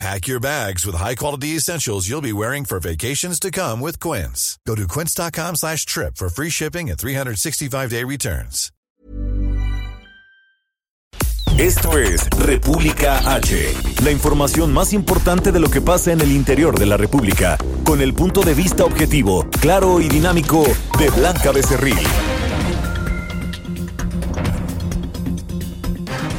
Pack your bags with high-quality essentials you'll be wearing for vacations to come with Quince. Go to quince.com slash trip for free shipping and 365-day returns. Esto es República H, la información más importante de lo que pasa en el interior de la República, con el punto de vista objetivo, claro y dinámico de Blanca Becerril.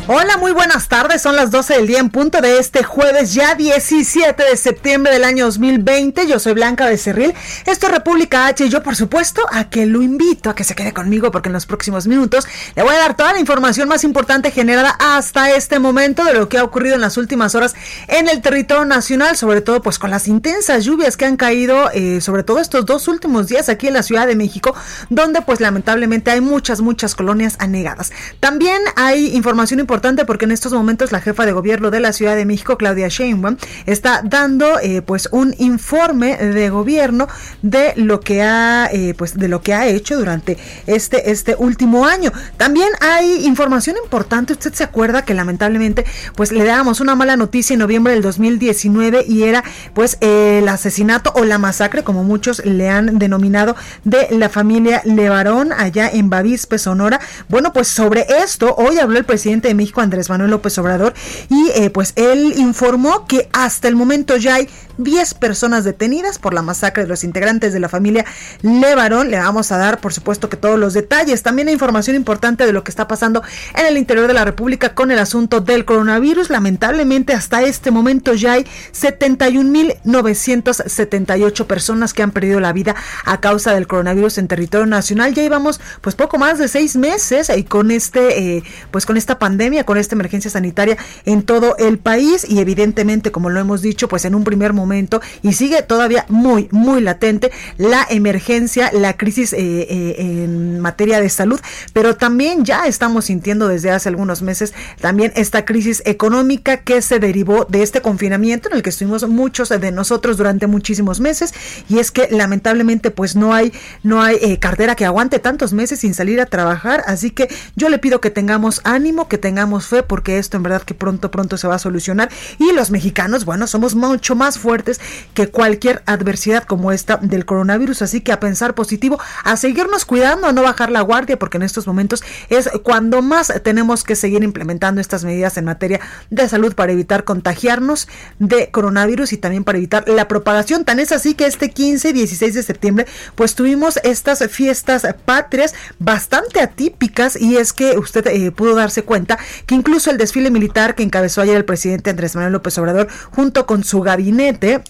Hola, muy buenas tardes. Son las 12 del día en punto de este jueves, ya 17 de septiembre del año 2020. Yo soy Blanca Becerril. Esto es República H y yo, por supuesto, a que lo invito a que se quede conmigo porque en los próximos minutos le voy a dar toda la información más importante generada hasta este momento de lo que ha ocurrido en las últimas horas en el territorio nacional, sobre todo pues con las intensas lluvias que han caído, eh, sobre todo estos dos últimos días aquí en la Ciudad de México, donde pues lamentablemente hay muchas, muchas colonias anegadas. También hay información importante porque en estos momentos la jefa de gobierno de la Ciudad de México, Claudia Sheinbaum, está dando eh, pues un informe de gobierno de lo que ha eh, pues de lo que ha hecho durante este este último año. También hay información importante. Usted se acuerda que lamentablemente pues le dábamos una mala noticia en noviembre del 2019 y era pues el asesinato o la masacre como muchos le han denominado de la familia Levarón allá en Bavispe, Sonora. Bueno, pues sobre esto hoy habló el presidente de México Andrés Manuel López Obrador, y eh, pues él informó que hasta el momento ya hay 10 personas detenidas por la masacre de los integrantes de la familia Levarón. Le vamos a dar, por supuesto, que todos los detalles. También hay información importante de lo que está pasando en el interior de la República con el asunto del coronavirus. Lamentablemente, hasta este momento ya hay 71.978 personas que han perdido la vida a causa del coronavirus en territorio nacional. Ya íbamos, pues, poco más de seis meses y con este, eh, pues, con esta pandemia, con esta emergencia sanitaria en todo el país y evidentemente, como lo hemos dicho, pues, en un primer momento y sigue todavía muy, muy latente la emergencia, la crisis eh, eh, en materia de salud, pero también ya estamos sintiendo desde hace algunos meses también esta crisis económica que se derivó de este confinamiento en el que estuvimos muchos de nosotros durante muchísimos meses y es que lamentablemente pues no hay no hay eh, cartera que aguante tantos meses sin salir a trabajar así que yo le pido que tengamos ánimo que tengamos fe porque esto en verdad que pronto pronto se va a solucionar y los mexicanos bueno somos mucho más fuertes que cualquier adversidad como esta del coronavirus. Así que a pensar positivo, a seguirnos cuidando, a no bajar la guardia, porque en estos momentos es cuando más tenemos que seguir implementando estas medidas en materia de salud para evitar contagiarnos de coronavirus y también para evitar la propagación. Tan es así que este 15 y 16 de septiembre, pues tuvimos estas fiestas patrias bastante atípicas y es que usted eh, pudo darse cuenta que incluso el desfile militar que encabezó ayer el presidente Andrés Manuel López Obrador junto con su gabinete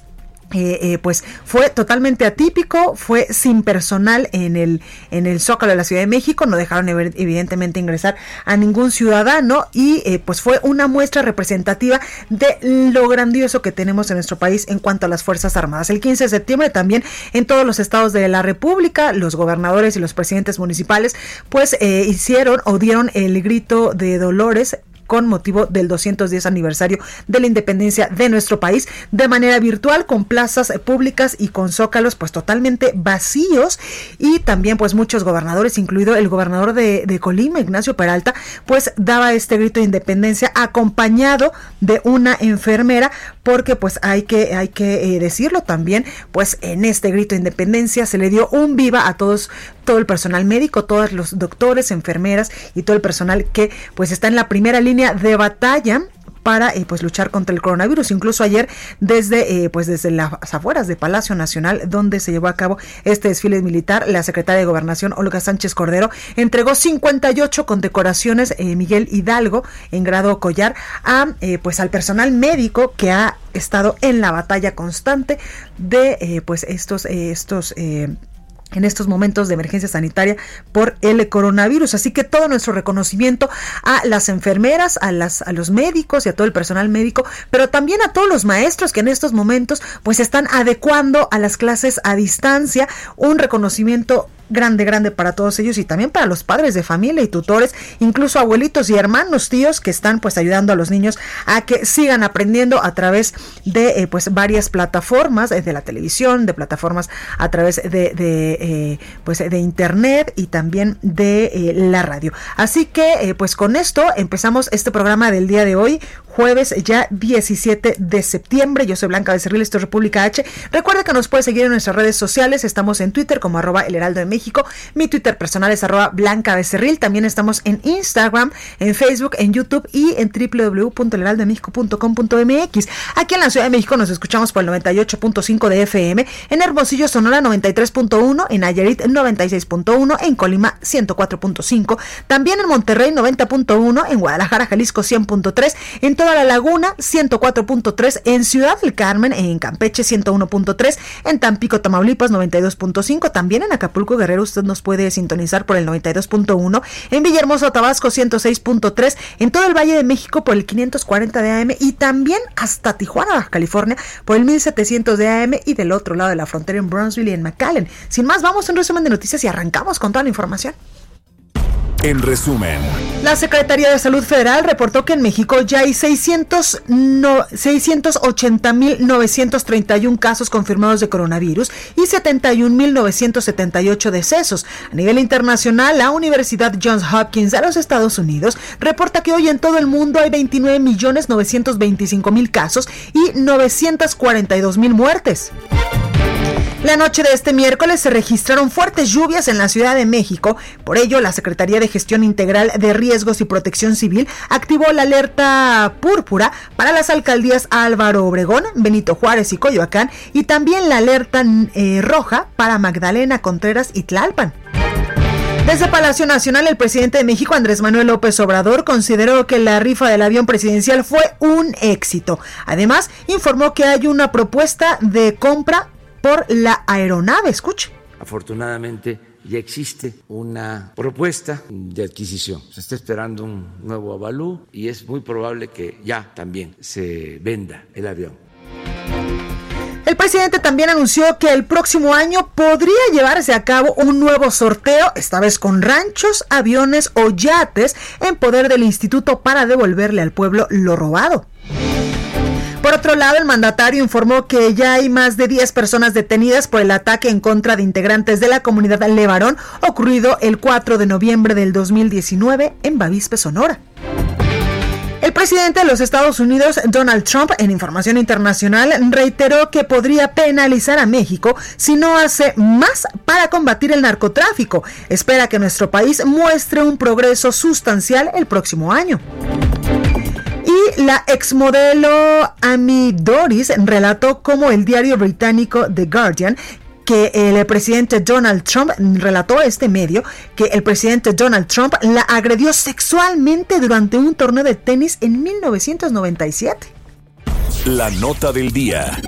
eh, eh, pues fue totalmente atípico, fue sin personal en el, en el Zócalo de la Ciudad de México, no dejaron evidentemente ingresar a ningún ciudadano y eh, pues fue una muestra representativa de lo grandioso que tenemos en nuestro país en cuanto a las Fuerzas Armadas. El 15 de septiembre también en todos los estados de la República, los gobernadores y los presidentes municipales pues hicieron o dieron el grito de dolores con motivo del 210 aniversario de la independencia de nuestro país de manera virtual con plazas públicas y con zócalos pues totalmente vacíos. Y también pues muchos gobernadores incluido el gobernador de, Colima Ignacio Peralta pues daba este grito de independencia acompañado de una enfermera porque pues hay que hay que eh, decirlo también pues en este grito de independencia se le dio un viva a todos todo el personal médico, todos los doctores, enfermeras y todo el personal que pues está en la primera línea de batalla para eh, pues luchar contra el coronavirus. Incluso ayer desde eh, pues desde las afueras de Palacio Nacional donde se llevó a cabo este desfile militar, la secretaria de Gobernación Olga Sánchez Cordero entregó 58 condecoraciones eh, Miguel Hidalgo en grado collar a pues al personal médico que ha estado en la batalla constante de pues estos estos en estos momentos de emergencia sanitaria por el coronavirus. Así que todo nuestro reconocimiento a las enfermeras, a, las, a los médicos y a todo el personal médico, pero también a todos los maestros que en estos momentos pues están adecuando a las clases a distancia. Un reconocimiento grande, grande para todos ellos y también para los padres de familia y tutores, incluso abuelitos y hermanos, tíos que están pues ayudando a los niños a que sigan aprendiendo a través de eh, pues varias plataformas eh, de la televisión, de plataformas a través de, eh, pues de internet y también de la radio. Así que pues con esto empezamos este programa del día de hoy jueves ya 17 de septiembre. Yo soy Blanca Becerril, esto es República H. Recuerda que nos puede seguir en nuestras redes sociales. Estamos en Twitter como arroba el heraldo de México. Mi Twitter personal es arroba Blanca Becerril. También estamos en Instagram, en Facebook, en YouTube y en www.elheraldodemexico.com.mx. Aquí en la Ciudad de México nos escuchamos por el 98.5 de FM, en Hermosillo, Sonora 93.1, en Nayarit 96.1, en Colima 104.5, también en Monterrey 90.1, en Guadalajara, Jalisco 100.3, en la Laguna 104.3, en Ciudad del Carmen, en Campeche 101.3, en Tampico, Tamaulipas 92.5, también en Acapulco, Usted nos puede sintonizar por el 92.1, en Villahermosa, Tabasco 106.3, en todo el Valle de México por el 540 de AM y también hasta Tijuana, California por el 1700 de AM y del otro lado de la frontera en Brownsville y en McAllen. Sin más, vamos a un resumen de noticias y arrancamos con toda la información. En resumen, la Secretaría de Salud Federal reportó que en México ya hay 600 no, 680.931 casos confirmados de coronavirus y 71.978 decesos. A nivel internacional, la Universidad Johns Hopkins de los Estados Unidos reporta que hoy en todo el mundo hay 29.925.000 casos y 942.000 muertes. La noche de este miércoles se registraron fuertes lluvias en la Ciudad de México. Por ello, la Secretaría de Gestión Integral de Riesgos y Protección Civil activó la alerta púrpura para las alcaldías Álvaro Obregón, Benito Juárez y Coyoacán y también la alerta eh, roja para Magdalena Contreras y Tlalpan. Desde Palacio Nacional, el presidente de México, Andrés Manuel López Obrador, consideró que la rifa del avión presidencial fue un éxito. Además, informó que hay una propuesta de compra por la aeronave. Escuche. Afortunadamente ya existe una propuesta de adquisición. Se está esperando un nuevo avalú y es muy probable que ya también se venda el avión. El presidente también anunció que el próximo año podría llevarse a cabo un nuevo sorteo, esta vez con ranchos, aviones o yates en poder del instituto para devolverle al pueblo lo robado. Por otro lado, el mandatario informó que ya hay más de 10 personas detenidas por el ataque en contra de integrantes de la comunidad Levarón ocurrido el 4 de noviembre del 2019 en Bavispe, Sonora. El presidente de los Estados Unidos, Donald Trump, en información internacional, reiteró que podría penalizar a México si no hace más para combatir el narcotráfico. Espera que nuestro país muestre un progreso sustancial el próximo año. La exmodelo Amy Doris relató como el diario británico The Guardian que el presidente Donald Trump relató a este medio que el presidente Donald Trump la agredió sexualmente durante un torneo de tenis en 1997. La nota del día.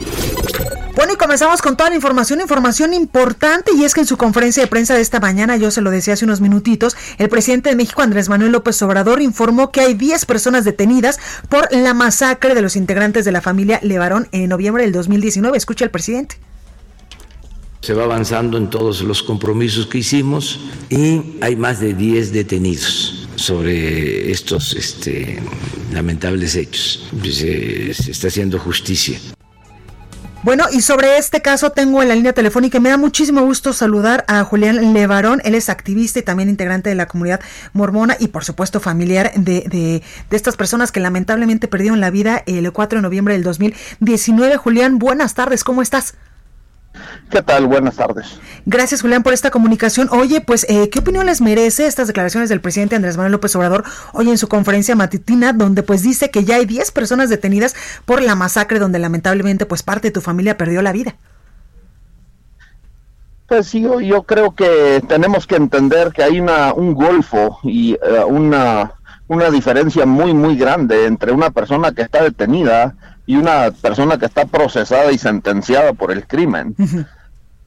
Bueno, y comenzamos con toda la información, información importante, y es que en su conferencia de prensa de esta mañana, yo se lo decía hace unos minutitos, el presidente de México, Andrés Manuel López Obrador, informó que hay 10 personas detenidas por la masacre de los integrantes de la familia Levarón en noviembre del 2019. Escucha el presidente. Se va avanzando en todos los compromisos que hicimos y hay más de 10 detenidos sobre estos este, lamentables hechos. se está haciendo justicia. Bueno, y sobre este caso tengo en la línea telefónica, me da muchísimo gusto saludar a Julián Levarón, él es activista y también integrante de la comunidad mormona y por supuesto familiar de, de, de estas personas que lamentablemente perdieron la vida el 4 de noviembre del 2019. Julián, buenas tardes, ¿cómo estás? ¿Qué tal? Buenas tardes. Gracias, Julián, por esta comunicación. Oye, pues, eh, ¿qué opinión les merece estas declaraciones del presidente Andrés Manuel López Obrador hoy en su conferencia matutina, donde pues dice que ya hay 10 personas detenidas por la masacre donde lamentablemente pues parte de tu familia perdió la vida? Pues sí, yo, creo que tenemos que entender que hay una, un golfo y eh, una, una diferencia muy, muy grande entre una persona que está detenida y una persona que está procesada y sentenciada por el crimen.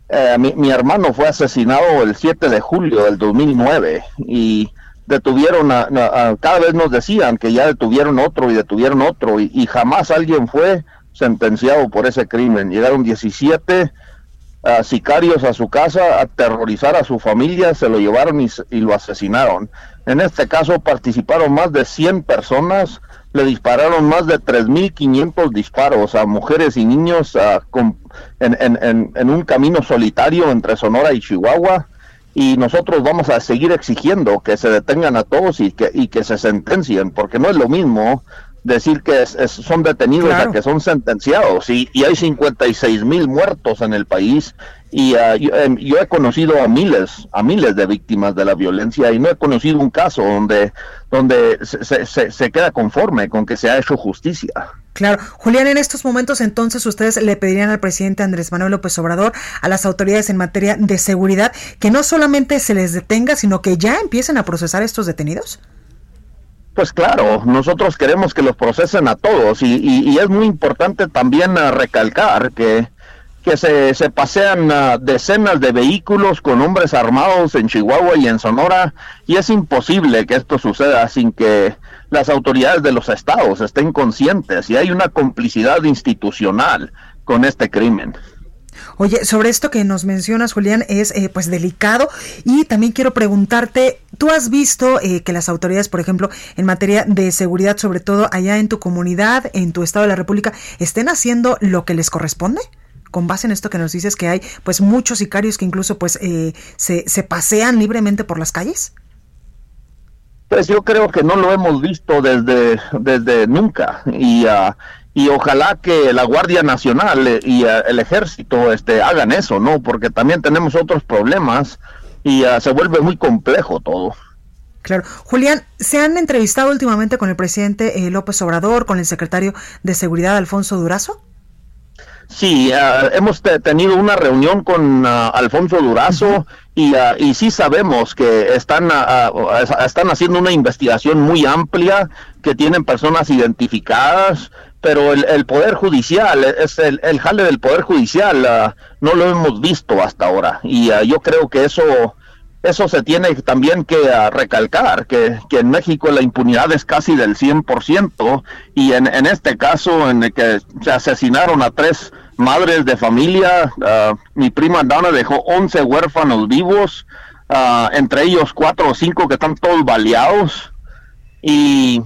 Eh, mi, hermano fue asesinado el 7 de julio del 2009 y detuvieron, a, cada vez nos decían que ya detuvieron otro y detuvieron otro y, jamás alguien fue sentenciado por ese crimen. Llegaron 17 sicarios a su casa, aterrorizar a su familia, se lo llevaron y, lo asesinaron. En este caso participaron más de 100 personas, le dispararon más de 3.500 disparos a mujeres y niños en, en, en, un camino solitario entre Sonora y Chihuahua. Y nosotros vamos a seguir exigiendo que se detengan a todos y que, y que se sentencien, porque no es lo mismo decir que son detenidos a que son sentenciados y, y hay 56 mil muertos en el país y uh, em, yo, he conocido a miles a miles de víctimas de la violencia y no he conocido un caso donde donde se, se, se queda conforme con que se ha hecho justicia. Claro. Julián, en estos momentos entonces ustedes le pedirían al presidente Andrés Manuel López Obrador, a las autoridades en materia de seguridad, que no solamente se les detenga, sino que ya empiecen a procesar estos detenidos. Pues claro, nosotros queremos que los procesen a todos y, es muy importante también uh, recalcar que, que se, se pasean uh, decenas de vehículos con hombres armados en Chihuahua y en Sonora y es imposible que esto suceda sin que las autoridades de los estados estén conscientes y hay una complicidad institucional con este crimen. Oye, sobre esto que nos mencionas, Julián, es eh, pues delicado y también quiero preguntarte, ¿tú has visto eh, que las autoridades, por ejemplo, en materia de seguridad, sobre todo allá en tu comunidad, en tu estado de la República, estén haciendo lo que les corresponde? con base en esto que nos dices que hay pues muchos sicarios que incluso pues eh, se, se pasean libremente por las calles? Pues yo creo que no lo hemos visto desde, desde nunca y uh, y ojalá que la Guardia Nacional eh, y eh, el Ejército este, hagan eso, ¿no? Porque también tenemos otros problemas y uh, se vuelve muy complejo todo. Claro. Julián, ¿se han entrevistado últimamente con el presidente eh, López Obrador, con el secretario de Seguridad Alfonso Durazo? Sí, uh, hemos tenido una reunión con uh, Alfonso Durazo y, y sí sabemos que están, están haciendo una investigación muy amplia, que tienen personas identificadas, pero el, el, Poder Judicial, es el, el, jale del Poder Judicial, uh, no lo hemos visto hasta ahora. Y uh, yo creo que eso, eso se tiene también que uh, recalcar, que, que, en México la impunidad es casi del 100%, y en, en este caso en el que se asesinaron a tres madres de familia, mi prima Dana dejó 11 huérfanos vivos, entre ellos cuatro o cinco que están todos baleados, y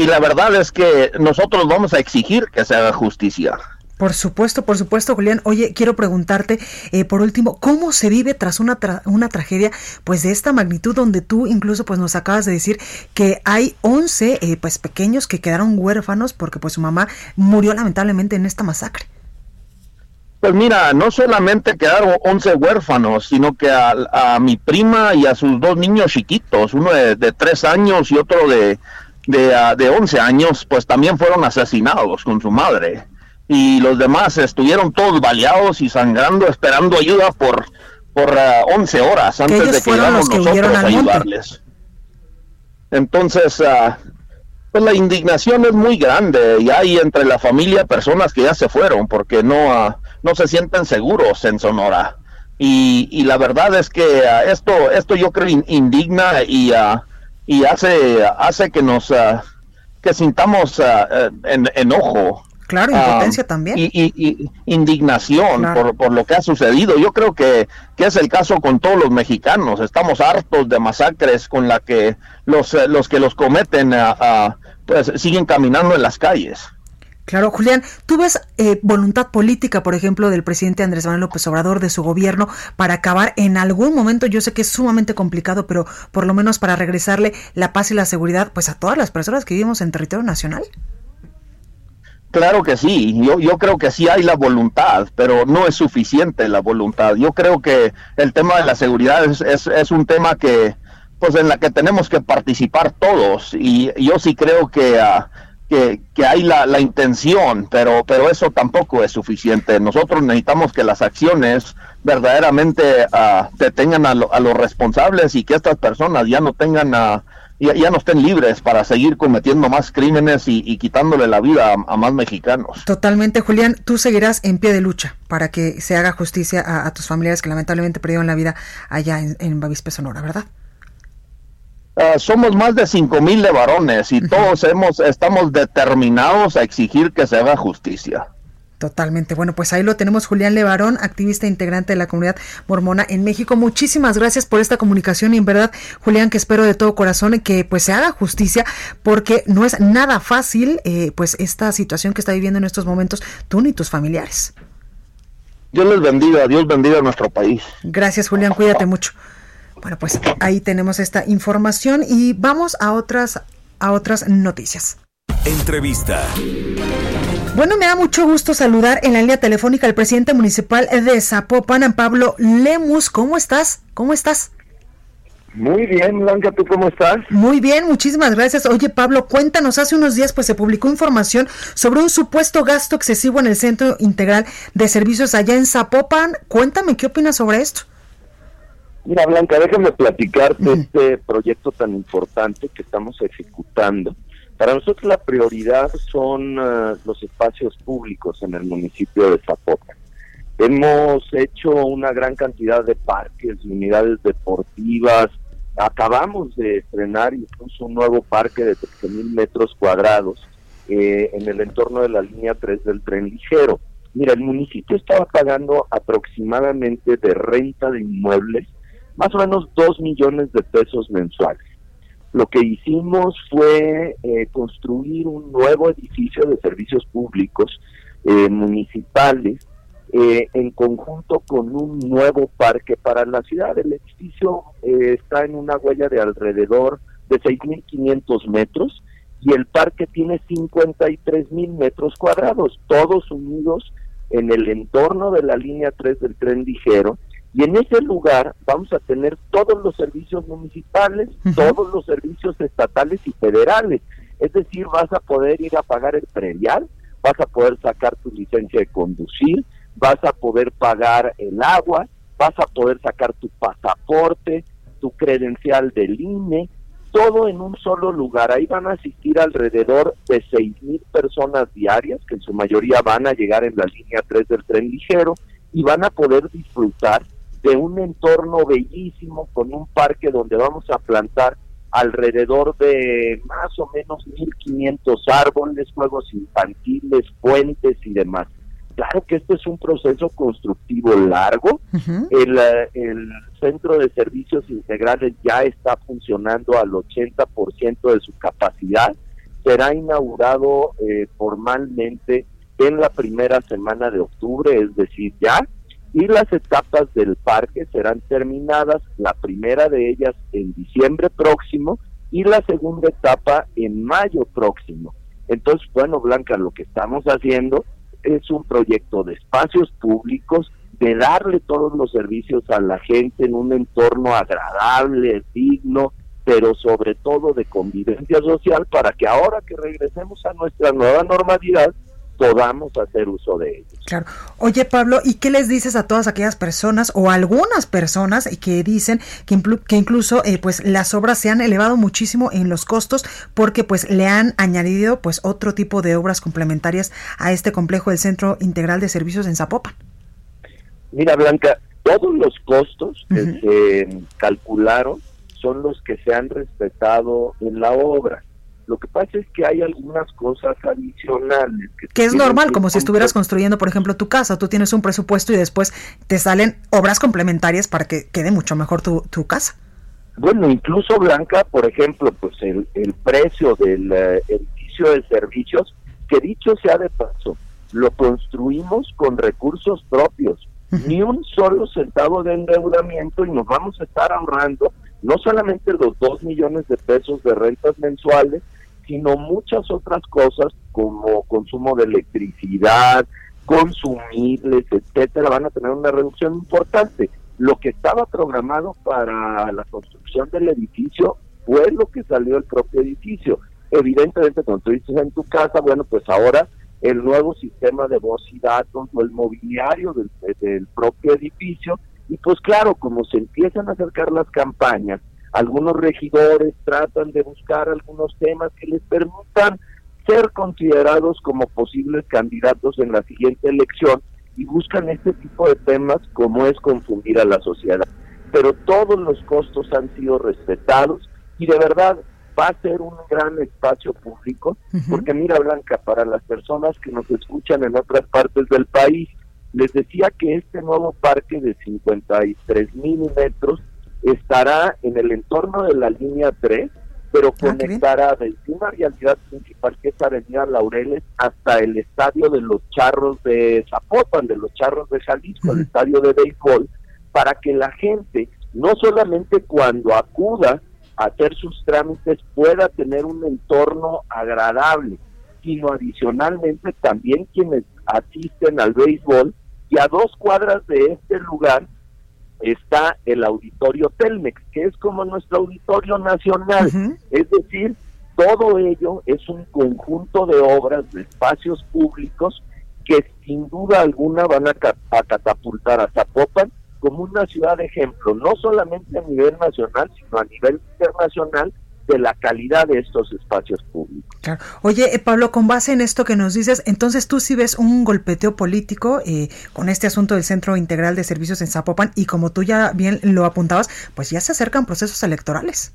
y la verdad es que nosotros vamos a exigir que se haga justicia. Por supuesto, por supuesto, Julián. Oye, quiero preguntarte, eh, por último, ¿cómo se vive tras una, una tragedia pues de esta magnitud donde tú incluso pues nos acabas de decir que hay 11 eh, pues pequeños que quedaron huérfanos porque pues su mamá murió lamentablemente en esta masacre? Pues mira, no solamente quedaron 11 huérfanos, sino que a, mi prima y a sus dos niños chiquitos, uno de, de tres años y otro de, de, uh, de 11 años, pues también fueron asesinados con su madre. Y los demás estuvieron todos baleados y sangrando, esperando ayuda por, por uh, 11 horas antes de que llegáramos nosotros a ayudarles. Entonces, uh, pues la indignación es muy grande y hay entre la familia personas que ya se fueron porque no, uh, no se sienten seguros en Sonora. Y, y la verdad es que uh, esto, esto yo creo indigna y uh, y hace hace que nos uh, que sintamos uh, en, enojo Claro, impotencia uh, también. Y, y, y indignación claro. por, por, lo que ha sucedido. Yo creo que, que, es el caso con todos los mexicanos. Estamos hartos de masacres con la que los, los que los cometen pues, siguen caminando en las calles. Claro, Julián, ¿tú ves eh, voluntad política, por ejemplo, del presidente Andrés Manuel López Obrador, de su gobierno, para acabar en algún momento, yo sé que es sumamente complicado, pero por lo menos para regresarle la paz y la seguridad pues a todas las personas que vivimos en territorio nacional? Claro que sí, yo, yo creo que sí hay la voluntad, pero no es suficiente la voluntad. Yo creo que el tema de la seguridad es, es, es un tema que, pues en la que tenemos que participar todos y yo sí creo que... Uh, que, que hay la, la, intención, pero, pero eso tampoco es suficiente. Nosotros necesitamos que las acciones verdaderamente uh, detengan a, lo, a, los responsables y que estas personas ya no tengan, uh, ya, ya, no estén libres para seguir cometiendo más crímenes y, y quitándole la vida a, a, más mexicanos. Totalmente, Julián. Tú seguirás en pie de lucha para que se haga justicia a, a tus familiares que lamentablemente perdieron la vida allá en, en Bavispe, Sonora, ¿verdad? Uh, somos más de cinco mil de varones y todos hemos estamos determinados a exigir que se haga justicia. Totalmente. Bueno, pues ahí lo tenemos, Julián Levarón, activista e integrante de la comunidad mormona en México. Muchísimas gracias por esta comunicación y en verdad, Julián, que espero de todo corazón que pues se haga justicia porque no es nada fácil eh, pues esta situación que está viviendo en estos momentos tú ni tus familiares. Dios les bendiga, Dios bendiga a nuestro país. Gracias, Julián, cuídate mucho. Bueno, pues ahí tenemos esta información y vamos a otras a otras noticias. Entrevista. Bueno, me da mucho gusto saludar en la línea telefónica al presidente municipal de Zapopan, Pablo Lemus. ¿Cómo estás? ¿Cómo estás? Muy bien, Blanca, ¿tú cómo estás? Muy bien, muchísimas gracias. Oye, Pablo, cuéntanos, hace unos días pues se publicó información sobre un supuesto gasto excesivo en el Centro Integral de Servicios allá en Zapopan. Cuéntame, ¿qué opinas sobre esto? Mira, Blanca, déjame platicarte este proyecto tan importante que estamos ejecutando. Para nosotros la prioridad son eh, los espacios públicos en el municipio de Zapopan. Hemos hecho una gran cantidad de parques, unidades deportivas. Acabamos de estrenar incluso un nuevo parque de 13.000 metros cuadrados eh, en el entorno de la línea 3 del tren ligero. Mira, el municipio estaba pagando aproximadamente de renta de inmuebles más o menos 2 millones de pesos mensuales. Lo que hicimos fue eh, construir un nuevo edificio de servicios públicos eh, municipales eh, en conjunto con un nuevo parque para la ciudad. El edificio está en una huella de alrededor de 6.500 metros y el parque tiene 53.000 metros cuadrados, todos unidos en el entorno de la línea 3 del tren ligero y en ese lugar vamos a tener todos los servicios municipales, todos los servicios estatales y federales. Es decir, vas a poder ir a pagar el predial, vas a poder sacar tu licencia de conducir, vas a poder pagar el agua, vas a poder sacar tu pasaporte, tu credencial del INE, todo en un solo lugar. Ahí van a asistir alrededor de seis mil personas diarias, que en su mayoría van a llegar en la línea 3 del tren ligero, y van a poder disfrutar de un entorno bellísimo con un parque donde vamos a plantar alrededor de más o menos 1500 árboles, juegos infantiles, puentes y demás. Claro que este es un proceso constructivo largo. el, el, centro de servicios integrales ya está funcionando al 80% de su capacidad. Será inaugurado eh, formalmente en la primera semana de octubre, es decir, ya y las etapas del parque serán terminadas, la primera de ellas en diciembre próximo y la segunda etapa en mayo próximo. Entonces, bueno, Blanca, lo que estamos haciendo es un proyecto de espacios públicos, de darle todos los servicios a la gente en un entorno agradable, digno, pero sobre todo de convivencia social para que ahora que regresemos a nuestra nueva normalidad, podamos hacer uso de ellos. Claro. Oye, Pablo, ¿y qué les dices a todas aquellas personas o algunas personas que dicen que, que incluso eh, pues las obras se han elevado muchísimo en los costos porque pues le han añadido pues otro tipo de obras complementarias a este complejo del Centro Integral de Servicios en Zapopan? Mira, Blanca, todos los costos que se calcularon son los que se han respetado en la obra. Lo que pasa es que hay algunas cosas adicionales. Que, es normal, como si estuvieras construyendo, por ejemplo, tu casa. Tú tienes un presupuesto y después te salen obras complementarias para que quede mucho mejor tu, tu casa. Bueno, incluso Blanca, por ejemplo, pues el, el precio del eh, edificio de servicios, que dicho sea de paso, lo construimos con recursos propios. Ni un solo centavo de endeudamiento y nos vamos a estar ahorrando no solamente los dos millones de pesos de rentas mensuales, sino muchas otras cosas como consumo de electricidad, consumibles, etcétera, van a tener una reducción importante. Lo que estaba programado para la construcción del edificio fue lo que salió del propio edificio. Evidentemente, cuando tú dices en tu casa, bueno, pues ahora el nuevo sistema de voz y datos o el mobiliario del, del propio edificio, y pues claro, como se empiezan a acercar las campañas, algunos regidores tratan de buscar algunos temas que les permitan ser considerados como posibles candidatos en la siguiente elección y buscan este tipo de temas como es confundir a la sociedad. Pero todos los costos han sido respetados y de verdad va a ser un gran espacio público, porque mira Blanca, para las personas que nos escuchan en otras partes del país, les decía que este nuevo parque de 53 mil metros estará en el entorno de la línea 3, pero ah, conectará desde una realidad principal que es Avenida Laureles hasta el estadio de los Charros de Zapopan, de los Charros de Jalisco, el estadio de béisbol, para que la gente no solamente cuando acuda a hacer sus trámites pueda tener un entorno agradable, sino adicionalmente también quienes asisten al béisbol y a dos cuadras de este lugar está el auditorio Telmex, que es como nuestro auditorio nacional. Es decir, todo ello es un conjunto de obras, de espacios públicos que sin duda alguna van a, a catapultar a Zapopan como una ciudad de ejemplo, no solamente a nivel nacional, sino a nivel internacional de la calidad de estos espacios públicos. Oye, eh, Pablo, con base en esto que nos dices, entonces tú sí ves un golpeteo político eh, con este asunto del Centro Integral de Servicios en Zapopan y como tú ya bien lo apuntabas, pues ya se acercan procesos electorales.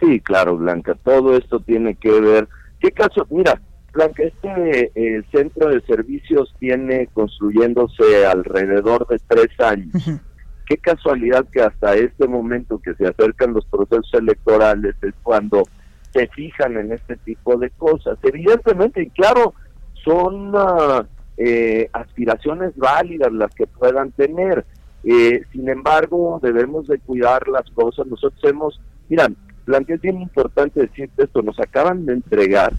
Sí, claro, Blanca, todo esto tiene que ver. ¿Qué caso? Mira, Blanca, este eh, centro de servicios tiene construyéndose alrededor de tres años qué casualidad que hasta este momento que se acercan los procesos electorales es cuando se fijan en este tipo de cosas. Evidentemente, y claro, son ah, eh, aspiraciones válidas las que puedan tener. Eh, sin embargo, debemos de cuidar las cosas. Nosotros hemos, mira, planteé bien importante decirte esto, nos acaban de entregar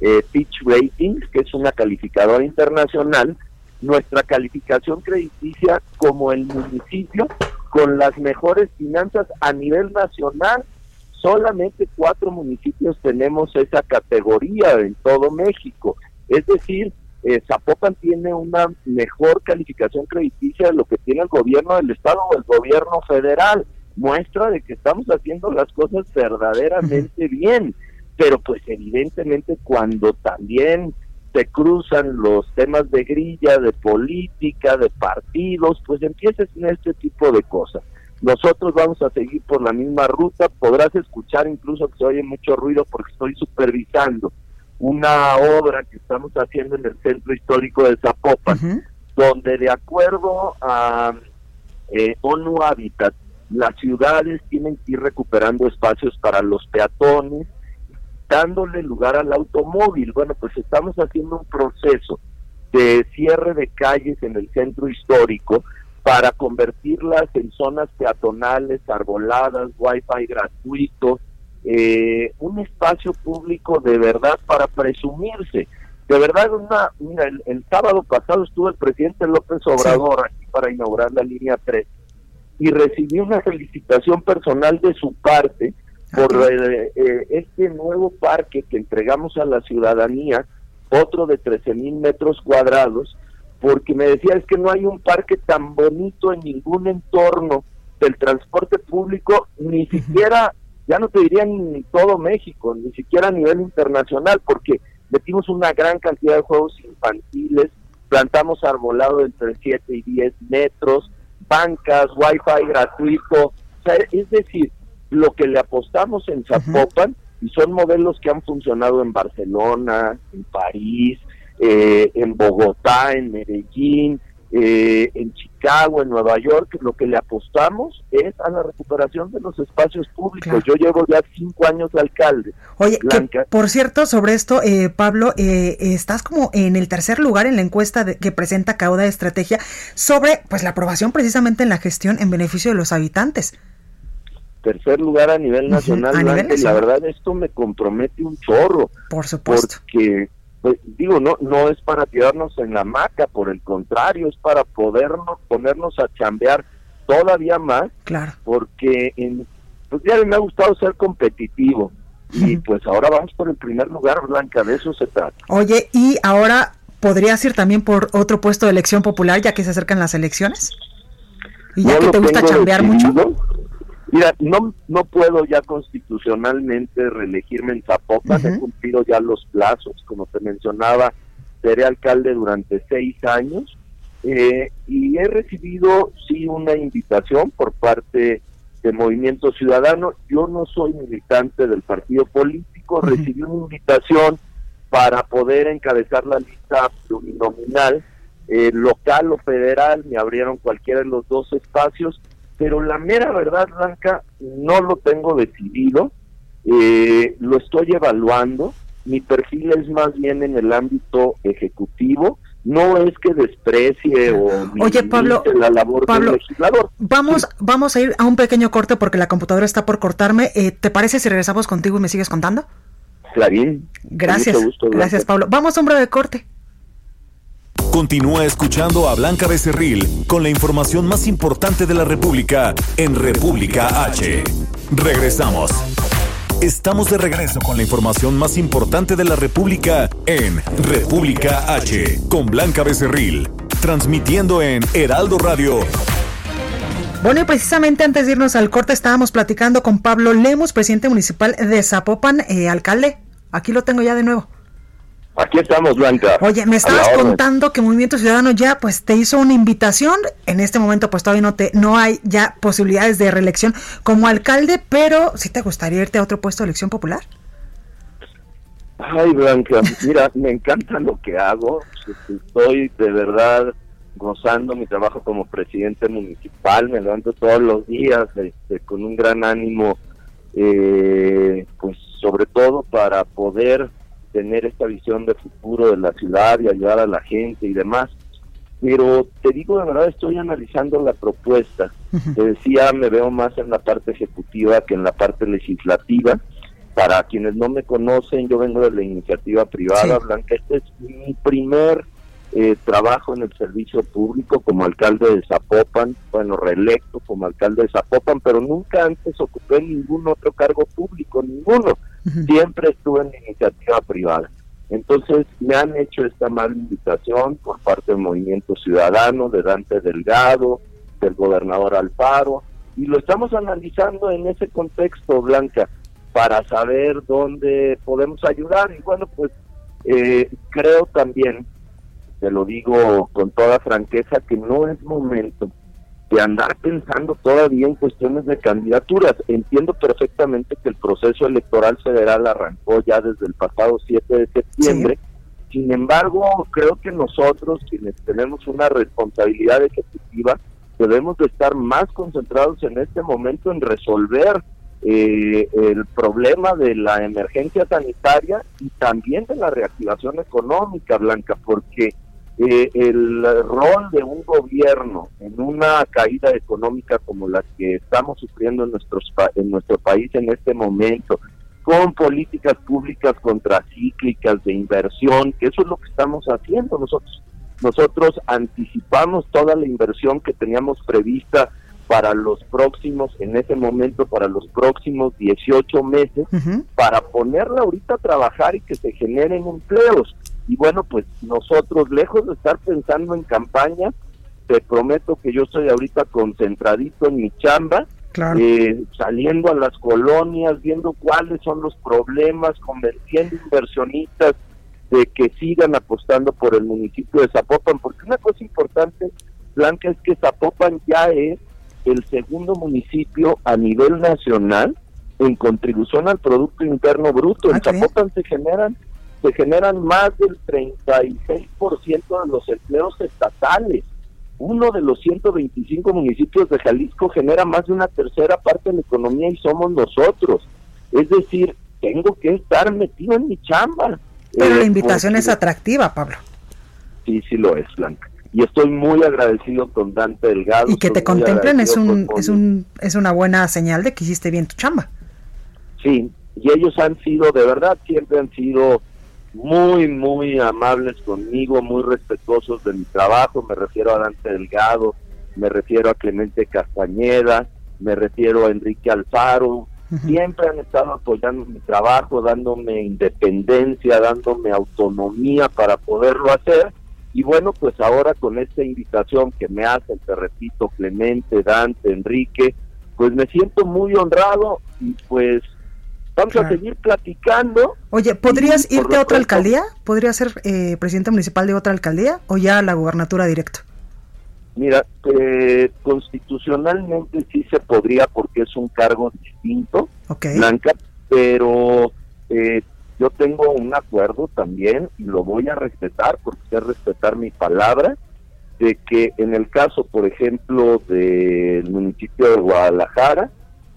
eh, Pitch Ratings, que es una calificadora internacional, nuestra calificación crediticia como el municipio con las mejores finanzas a nivel nacional. Solamente cuatro municipios tenemos esa categoría en todo México. Es decir, eh, Zapopan tiene una mejor calificación crediticia de lo que tiene el gobierno del estado o el gobierno federal. Muestra de que estamos haciendo las cosas verdaderamente bien. Pero pues evidentemente cuando también se cruzan los temas de grilla, de política, de partidos, pues empieces en este tipo de cosas. Nosotros vamos a seguir por la misma ruta, podrás escuchar incluso que se oye mucho ruido porque estoy supervisando una obra que estamos haciendo en el centro histórico de Zapopan, donde de acuerdo a eh, ONU Habitat, las ciudades tienen que ir recuperando espacios para los peatones, dándole lugar al automóvil. Bueno, pues estamos haciendo un proceso de cierre de calles en el centro histórico para convertirlas en zonas peatonales, arboladas, wifi gratuito, eh, un espacio público de verdad para presumirse. De verdad, una, mira, el, sábado pasado estuvo el presidente López Obrador aquí para inaugurar la línea 3 y recibí una felicitación personal de su parte por eh, eh, este nuevo parque que entregamos a la ciudadanía, otro de 13 mil metros cuadrados, porque me decía es que no hay un parque tan bonito en ningún entorno del transporte público, ni siquiera, ya no te diría ni todo México, ni siquiera a nivel internacional, porque metimos una gran cantidad de juegos infantiles, plantamos arbolado entre 7 y 10 metros, bancas, wifi gratuito, o sea, es decir, lo que le apostamos en Zapopan y son modelos que han funcionado en Barcelona, en París, eh, en Bogotá, en Medellín, eh, en Chicago, en Nueva York, lo que le apostamos es a la recuperación de los espacios públicos. Yo llevo ya cinco años de alcalde. Oye, por cierto, sobre esto, eh, Pablo, eh, estás como en el tercer lugar en la encuesta que presenta Cauda de Estrategia sobre pues la aprobación precisamente en la gestión en beneficio de los habitantes tercer lugar a nivel nacional, la verdad esto me compromete un chorro. Por supuesto. Porque, pues, digo, no, no es para tirarnos en la maca, por el contrario, es para podernos, ponernos a chambear todavía más. Claro. Porque, en, pues ya me ha gustado ser competitivo. Y pues ahora vamos por el primer lugar, Blanca, de eso se trata. Oye, y ahora podrías ir también por otro puesto de elección popular, ya que se acercan las elecciones. Y ya que te gusta chambear mucho. Mira, no, no puedo ya constitucionalmente reelegirme en Zapopan, he cumplido ya los plazos, como te mencionaba, seré alcalde durante seis años eh, y he recibido, sí, una invitación por parte de Movimiento Ciudadano. Yo no soy militante del partido político, recibí una invitación para poder encabezar la lista plurinominal eh, local o federal, me abrieron cualquiera de los dos espacios, pero la mera verdad, Blanca, no lo tengo decidido, eh, lo estoy evaluando, mi perfil es más bien en el ámbito ejecutivo, no es que desprecie o Oye, Pablo, la labor del legislador. Vamos, vamos a ir a un pequeño corte porque la computadora está por cortarme. Eh, ¿Te parece si regresamos contigo y me sigues contando? Clarín. Gracias. gracias, Pablo. Vamos a un breve corte. Continúa escuchando a Blanca Becerril con la información más importante de la República en República H. Regresamos. Estamos de regreso con la información más importante de la República en República H con Blanca Becerril, transmitiendo en Heraldo Radio. Bueno, y precisamente antes de irnos al corte estábamos platicando con Pablo Lemos, presidente municipal de Zapopan, eh, alcalde. Aquí lo tengo ya de nuevo. Aquí estamos, Blanca. Oye, me estabas contando que Movimiento Ciudadano ya pues te hizo una invitación. En este momento pues todavía no te no hay ya posibilidades de reelección como alcalde, pero ¿sí te gustaría irte a otro puesto de elección popular? Ay, Blanca, mira, me encanta lo que hago. Estoy de verdad gozando mi trabajo como presidente municipal. Me levanto todos los días este, con un gran ánimo, eh, pues sobre todo para poder tener esta visión de futuro de la ciudad y ayudar a la gente y demás. Pero te digo de verdad, estoy analizando la propuesta. Te decía, me veo más en la parte ejecutiva que en la parte legislativa. Para quienes no me conocen, yo vengo de la iniciativa privada, Blanca. Este es mi primer eh, trabajo en el servicio público como alcalde de Zapopan, bueno, reelecto como alcalde de Zapopan, pero nunca antes ocupé ningún otro cargo público, ninguno siempre estuve en iniciativa privada. Entonces me han hecho esta mala invitación por parte del Movimiento Ciudadano, de Dante Delgado, del gobernador Alfaro, y lo estamos analizando en ese contexto, Blanca, para saber dónde podemos ayudar. Y bueno, pues eh, creo también, te lo digo con toda franqueza, que no es momento de andar pensando todavía en cuestiones de candidaturas. Entiendo perfectamente que el proceso electoral federal arrancó ya desde el pasado 7 de septiembre. Sin embargo, creo que nosotros, quienes tenemos una responsabilidad ejecutiva, debemos de estar más concentrados en este momento en resolver eh, el problema de la emergencia sanitaria y también de la reactivación económica, Blanca, porque eh, el rol de un gobierno en una caída económica como la que estamos sufriendo en, nuestros, en nuestro país en este momento, con políticas públicas contracíclicas de inversión, que eso es lo que estamos haciendo nosotros. Nosotros anticipamos toda la inversión que teníamos prevista para los próximos, en ese momento, para los próximos 18 meses, para ponerla ahorita a trabajar y que se generen empleos. Y bueno, pues nosotros, lejos de estar pensando en campaña, te prometo que yo estoy ahorita concentradito en mi chamba, eh, saliendo a las colonias, viendo cuáles son los problemas, convenciendo inversionistas de que sigan apostando por el municipio de Zapopan, porque una cosa importante, Blanca, es que Zapopan ya es el segundo municipio a nivel nacional en contribución al Producto Interno Bruto. En ah, Zapopan se generan se generan más del 36% de los empleos estatales. Uno de los 125 municipios de Jalisco genera más de una tercera parte de la economía y somos nosotros. Es decir, tengo que estar metido en mi chamba. Pero la eh, invitación es atractiva, Pablo. Sí, sí lo es, Blanca. Y estoy muy agradecido con Dante Delgado. Y que te contemplen es un, es un es una buena señal de que hiciste bien tu chamba. Sí, y ellos han sido, de verdad, siempre han sido muy, muy amables conmigo, muy respetuosos de mi trabajo, me refiero a Dante Delgado, me refiero a Clemente Castañeda, me refiero a Enrique Alfaro, siempre han estado apoyando mi trabajo, dándome independencia, dándome autonomía para poderlo hacer. Y bueno, pues ahora con esta invitación que me hacen, te repito, Clemente, Dante, Enrique, pues me siento muy honrado y pues Vamos a seguir platicando. Oye, ¿podrías irte a otra alcaldía? ¿Podrías ser eh, presidente municipal de otra alcaldía o ya a la gubernatura directo? Mira, eh, constitucionalmente sí se podría porque es un cargo distinto, Blanca, pero eh, yo tengo un acuerdo también y lo voy a respetar porque es respetar mi palabra de que en el caso, por ejemplo, del municipio de Guadalajara,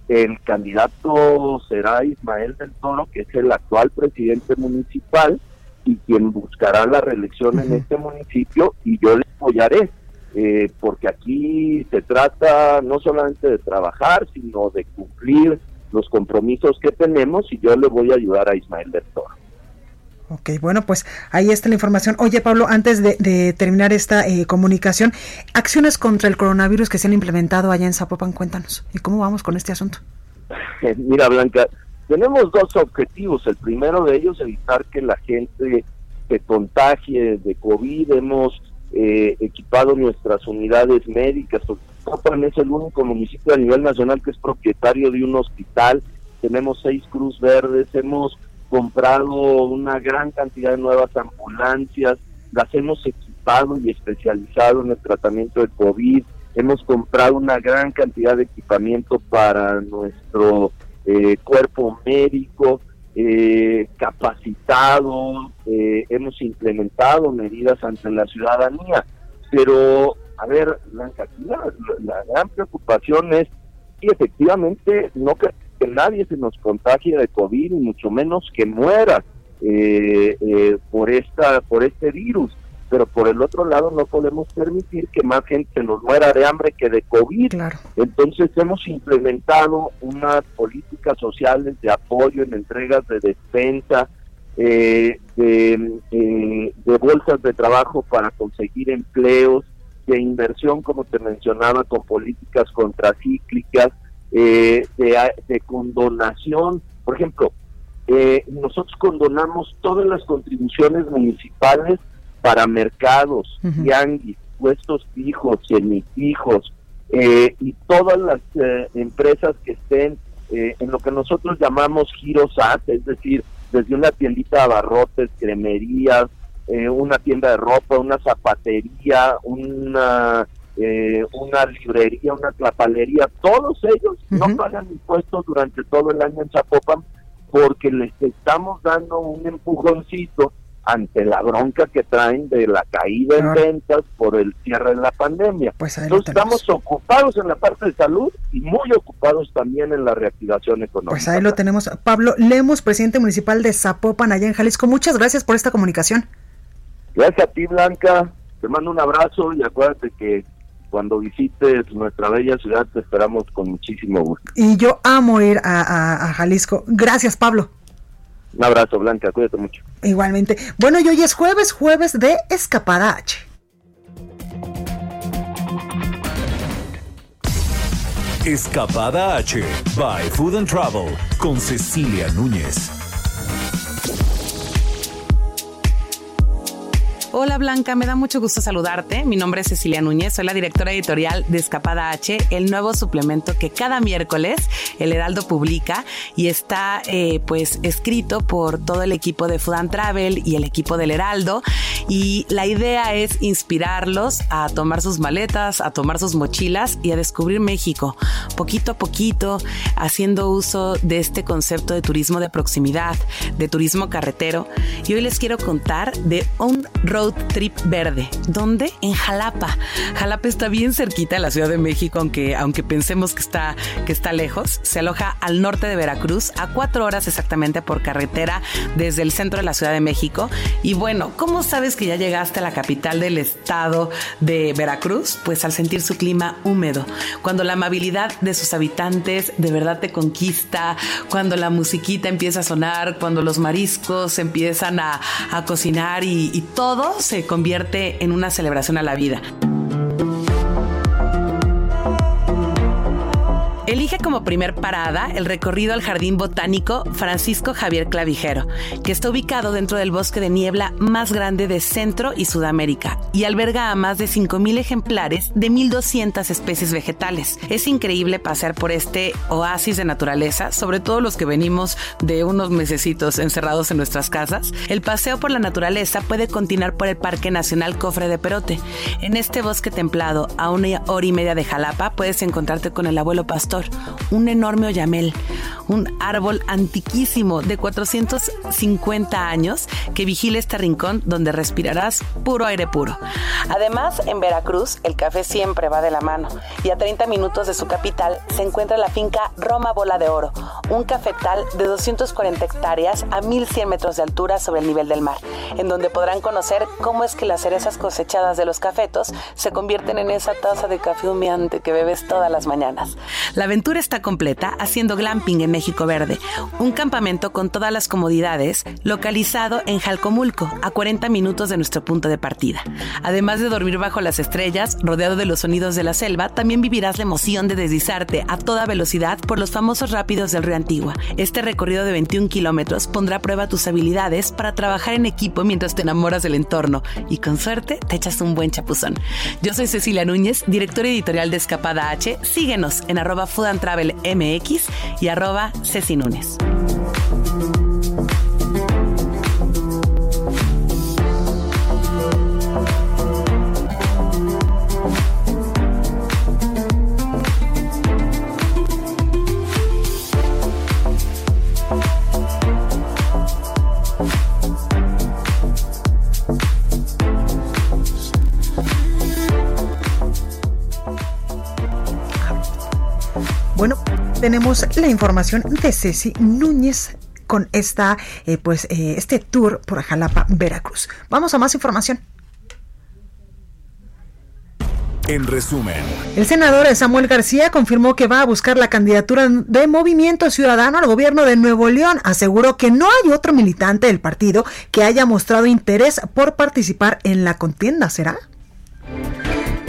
el candidato será Ismael del Toro, que es el actual presidente municipal y quien buscará la reelección en este municipio y yo le apoyaré, eh, porque aquí se trata no solamente de trabajar, sino de cumplir los compromisos que tenemos y yo le voy a ayudar a Ismael del Toro. Ok, bueno, pues ahí está la información. Oye, Pablo, antes de, terminar esta eh, comunicación, acciones contra el coronavirus que se han implementado allá en Zapopan, cuéntanos. ¿Y cómo vamos con este asunto? Mira, Blanca, tenemos dos objetivos. El primero de ellos, evitar que la gente se contagie de COVID. Hemos eh, equipado nuestras unidades médicas. Zapopan es el único municipio a nivel nacional que es propietario de un hospital. Tenemos seis Cruz Verdes, hemos comprado una gran cantidad de nuevas ambulancias, las hemos equipado y especializado en el tratamiento de COVID, hemos comprado una gran cantidad de equipamiento para nuestro eh, cuerpo médico, eh, capacitado, eh, hemos implementado medidas ante la ciudadanía, pero a ver, Blanca, la, la, gran preocupación es y efectivamente no que que nadie se nos contagie de COVID, ni mucho menos que muera eh, eh, por, esta, por este virus. Pero por el otro lado no podemos permitir que más gente nos muera de hambre que de COVID. Entonces hemos implementado unas políticas sociales de apoyo en entregas de despensa, eh, de, de bolsas de trabajo para conseguir empleos, de inversión, como te mencionaba, con políticas contracíclicas, eh, de, condonación. Por ejemplo, eh, nosotros condonamos todas las contribuciones municipales para mercados, uh puestos fijos, semifijos, eh, y todas las eh, empresas que estén en lo que nosotros llamamos girosat, es decir, desde una tiendita de abarrotes, cremerías, una tienda de ropa, una zapatería, una eh, una librería, una clapalería, todos ellos no pagan impuestos durante todo el año en Zapopan porque les estamos dando un empujoncito ante la bronca que traen de la caída en ventas por el cierre de la pandemia. Pues Entonces estamos ocupados en la parte de salud y muy ocupados también en la reactivación económica. Pues ahí lo tenemos. Pablo Lemos, presidente municipal de Zapopan, allá en Jalisco. Muchas gracias por esta comunicación. Gracias a ti, Blanca. Te mando un abrazo y acuérdate que cuando visites nuestra bella ciudad te esperamos con muchísimo gusto. Y yo amo ir a, Jalisco. Gracias, Pablo. Un abrazo, Blanca, cuídate mucho. Igualmente. Bueno, y hoy es jueves, jueves de Escapada H. Escapada H, by Food and Travel, con Cecilia Núñez. Hola Blanca, me da mucho gusto saludarte. Mi nombre es Cecilia Núñez, soy la directora editorial de Escapada H, el nuevo suplemento que cada miércoles el Heraldo publica y está eh, pues escrito por todo el equipo de Food and Travel y el equipo del Heraldo. Y la idea es inspirarlos a tomar sus maletas, a tomar sus mochilas y a descubrir México, poquito a poquito, haciendo uso de este concepto de turismo de proximidad, de turismo carretero. Y hoy les quiero contar de un road Trip Verde. ¿Dónde? En Jalapa. Jalapa está bien cerquita de la Ciudad de México, aunque, aunque pensemos que está, que está lejos. Se aloja al norte de Veracruz, a cuatro horas exactamente por carretera desde el centro de la Ciudad de México. Y bueno, ¿cómo sabes que ya llegaste a la capital del estado de Veracruz? Pues al sentir su clima húmedo, cuando la amabilidad de sus habitantes de verdad te conquista, cuando la musiquita empieza a sonar, cuando los mariscos empiezan a, cocinar y todo se convierte en una celebración a la vida. Como primer parada el recorrido al Jardín Botánico Francisco Javier Clavijero, que está ubicado dentro del bosque de niebla más grande de Centro y Sudamérica y alberga a más de 5.000 ejemplares de 1.200 especies vegetales. Es increíble pasear por este oasis de naturaleza, sobre todo los que venimos de unos mesecitos encerrados en nuestras casas. El paseo por la naturaleza puede continuar por el Parque Nacional Cofre de Perote. En este bosque templado, a una hora y media de Jalapa, puedes encontrarte con el abuelo pastor, un enorme oyamel, un árbol antiquísimo de 450 años que vigila este rincón donde respirarás puro aire puro. Además, en Veracruz, el café siempre va de la mano y a 30 minutos de su capital se encuentra la finca Roma Bola de Oro, un cafetal de 240 hectáreas a 1100 metros de altura sobre el nivel del mar, en donde podrán conocer cómo es que las cerezas cosechadas de los cafetos se convierten en esa taza de café humeante que bebes todas las mañanas. La aventura está completa haciendo glamping en México Verde, un campamento con todas las comodidades localizado en Jalcomulco, a 40 minutos de nuestro punto de partida. Además de dormir bajo las estrellas, rodeado de los sonidos de la selva, también vivirás la emoción de deslizarte a toda velocidad por los famosos rápidos del río Antigua. Este recorrido de 21 kilómetros pondrá a prueba tus habilidades para trabajar en equipo mientras te enamoras del entorno y con suerte te echas un buen chapuzón. Yo soy Cecilia Núñez, directora editorial de Escapada H. Síguenos en arroba Food and Travel MX y arroba Ceci tenemos la información de Ceci Núñez con esta, eh, pues, eh, este tour por Jalapa, Veracruz. Vamos a más información. En resumen, El senador Samuel García confirmó que va a buscar la candidatura de Movimiento Ciudadano al gobierno de Nuevo León. Aseguró que no hay otro militante del partido que haya mostrado interés por participar en la contienda. ¿Será?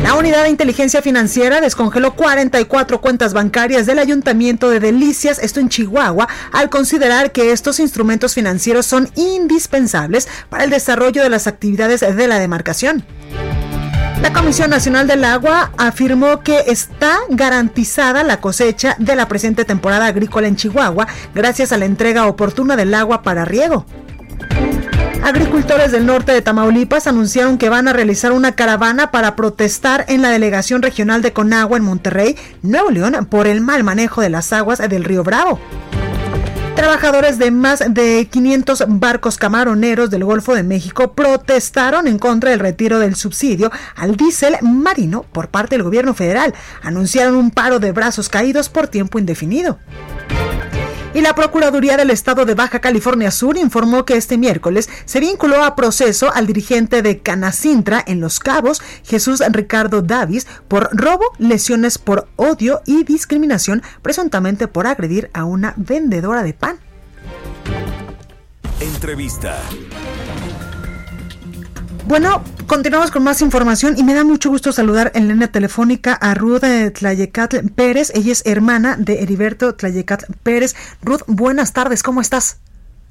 La unidad de inteligencia financiera descongeló 44 cuentas bancarias del ayuntamiento de Delicias, esto en Chihuahua, al considerar que estos instrumentos financieros son indispensables para el desarrollo de las actividades de la demarcación. La Comisión Nacional del Agua afirmó que está garantizada la cosecha de la presente temporada agrícola en Chihuahua gracias a la entrega oportuna del agua para riego. Agricultores del norte de Tamaulipas anunciaron que van a realizar una caravana para protestar en la delegación regional de Conagua en Monterrey, Nuevo León, por el mal manejo de las aguas del río Bravo. Trabajadores de más de 500 barcos camaroneros del Golfo de México protestaron en contra del retiro del subsidio al diésel marino por parte del gobierno federal. Anunciaron un paro de brazos caídos por tiempo indefinido. Y la Procuraduría del Estado de Baja California Sur informó que este miércoles se vinculó a proceso al dirigente de Canacintra en Los Cabos, Jesús Ricardo Davis, por robo, lesiones por odio y discriminación, presuntamente por agredir a una vendedora de pan. entrevista. Bueno, continuamos con más información y me da mucho gusto saludar en línea telefónica a Ruth Tlayecatl Pérez. Ella es hermana de Heriberto Tlayecatl Pérez. Ruth, buenas tardes, ¿cómo estás?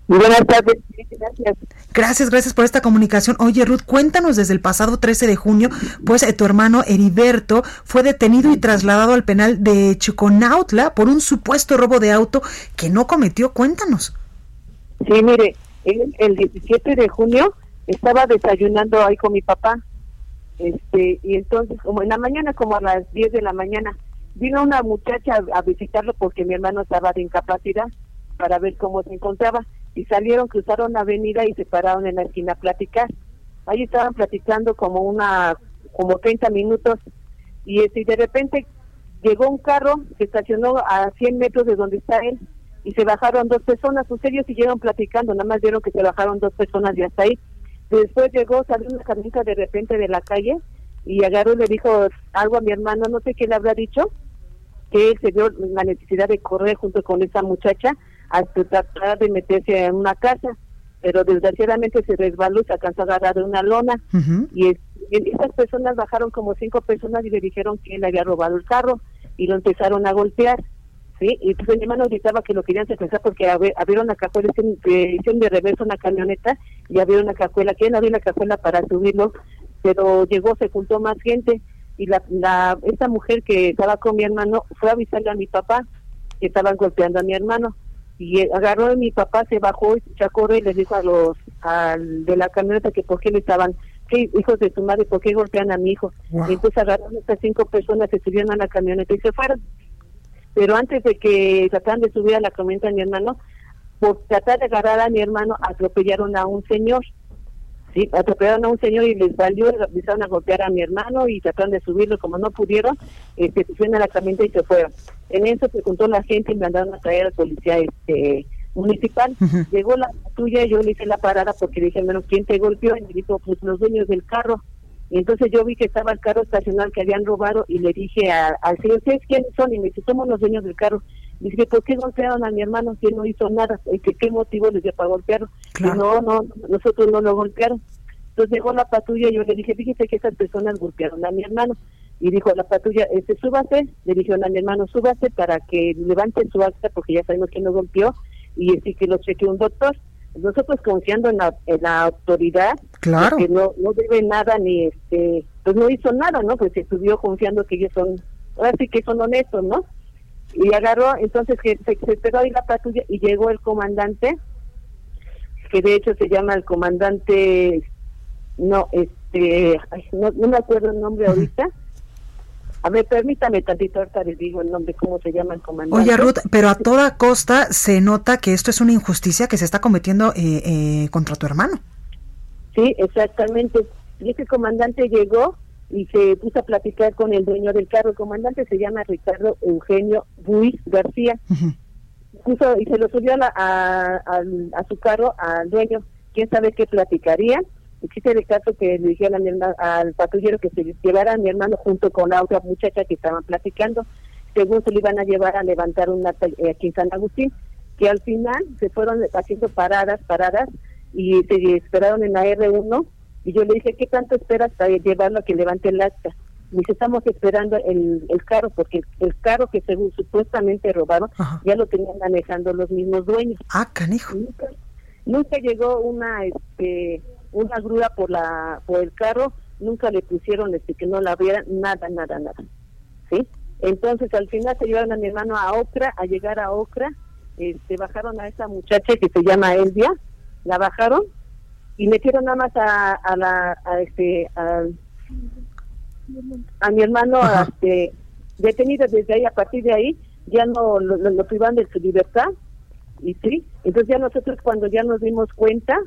Muy buenas tardes, gracias. Gracias, gracias por esta comunicación. Oye, Ruth, cuéntanos desde el pasado 13 de junio, pues eh, tu hermano Heriberto fue detenido y trasladado al penal de Chiconautla por un supuesto robo de auto que no cometió. Cuéntanos. Sí, mire, el, el 17 de junio estaba desayunando ahí con mi papá, este, y entonces, como en la mañana, como a las 10 de la mañana, vino una muchacha a, visitarlo porque mi hermano estaba de incapacidad para ver cómo se encontraba, y salieron, cruzaron la avenida y se pararon en la esquina a platicar. Ahí estaban platicando como una, como 30 minutos, y, este, y de repente llegó un carro, se estacionó a 100 metros de donde está él, y se bajaron dos personas, pues ellos siguieron platicando, nada más vieron que se bajaron dos personas y hasta ahí. Después llegó, salió una camioneta de repente de la calle y agarró y le dijo algo a mi hermano, no sé qué le habrá dicho, que él se dio la necesidad de correr junto con esa muchacha hasta tratar de meterse en una casa, pero desgraciadamente se resbaló y se alcanzó a agarrar de una lona. Y, es- esas personas bajaron como cinco personas y le dijeron que él había robado el carro y lo empezaron a golpear ¿sí? Y pues mi hermano gritaba que lo querían secuestrar porque abrieron una cajuela, hicieron de reverso una camioneta y abrieron una cajuela, quieren abrir la cajuela para subirlo, pero llegó, se juntó más gente y la, la esta mujer que estaba con mi hermano fue a avisarle a mi papá que estaban golpeando a mi hermano y agarró a mi papá, se bajó y se correr y les dijo a los al de la camioneta que por qué le estaban que hijos de su madre, ¿por qué golpean a mi hijo? Y entonces agarraron a estas cinco personas que subieron a la camioneta y se fueron. Pero antes de que trataran de subir a la camioneta de mi hermano, por tratar de agarrar a mi hermano, atropellaron a un señor. Sí, atropellaron a un señor y les valió, empezaron a golpear a mi hermano y trataron de subirlo, como no pudieron, este, se subieron a la camioneta y se fueron. En eso se juntó la gente y me mandaron a traer al policía este municipal. Llegó la tuya, yo le hice la parada porque dije, menos ¿quién te golpeó? Y me dijo, pues los dueños del carro. Y entonces yo vi que estaba el carro estacional que habían robado y le dije al señor, ¿ustedes quiénes son? Y me dice, somos los dueños del carro. Y dije, ¿por qué golpearon a mi hermano si él no hizo nada? ¿Y que, ¿Qué motivo les dio para golpearlo? Y no, no, nosotros no lo golpearon. Entonces llegó la patrulla y yo le dije, fíjese que esas personas golpearon a mi hermano. Y dijo la patrulla, este, súbase, le dijeron a mi hermano, súbase para que levanten su acta porque ya sabemos que no golpeó y así que lo chequeó un doctor nosotros confiando en la, en la autoridad, claro. que no, no debe nada ni este, pues no hizo nada, ¿no? Pues se estuvo confiando que ellos son, ahora sí que son honestos, ¿no? Y agarró, entonces que se, esperó ahí la patrulla y llegó el comandante, que de hecho se llama el comandante, no, este, no, no me acuerdo el nombre ahorita, a ver, permítame tantito, ahorita les digo el nombre, cómo se llama el comandante. Oye, Ruth, pero a toda costa se nota que esto es una injusticia que se está cometiendo eh, eh, contra tu hermano. Sí, exactamente. Y ese comandante llegó y se puso a platicar con el dueño del carro. El comandante se llama Ricardo Eugenio Ruiz García. puso, y se lo subió a, a, su carro al dueño. ¿Quién sabe qué platicarían? Existe el caso que le dijeron al patrullero que se llevara a mi hermano junto con la otra muchacha que estaban platicando, según se le iban a llevar a levantar un acta eh, aquí en San Agustín, que al final se fueron haciendo paradas, paradas, y se esperaron en la R1, y yo le dije, ¿qué tanto esperas para llevarlo a que levante el acta? Y dice, estamos esperando el, el carro, porque el carro que según supuestamente robaron, ya lo tenían manejando los mismos dueños. Ah, canijo. Nunca, nunca llegó una, este, una grúa por la por el carro, nunca le pusieron este que no la viera, nada, nada, nada. ¿Sí? Entonces al final se llevaron a mi hermano a Ocra, a llegar a Ocra, este, bajaron a esa muchacha que se llama Elvia, la bajaron y metieron nada más a, a la a este a, mi hermano este, detenido desde ahí a partir de ahí ya no lo, lo, lo privan de su libertad y sí entonces ya nosotros cuando ya nos dimos cuenta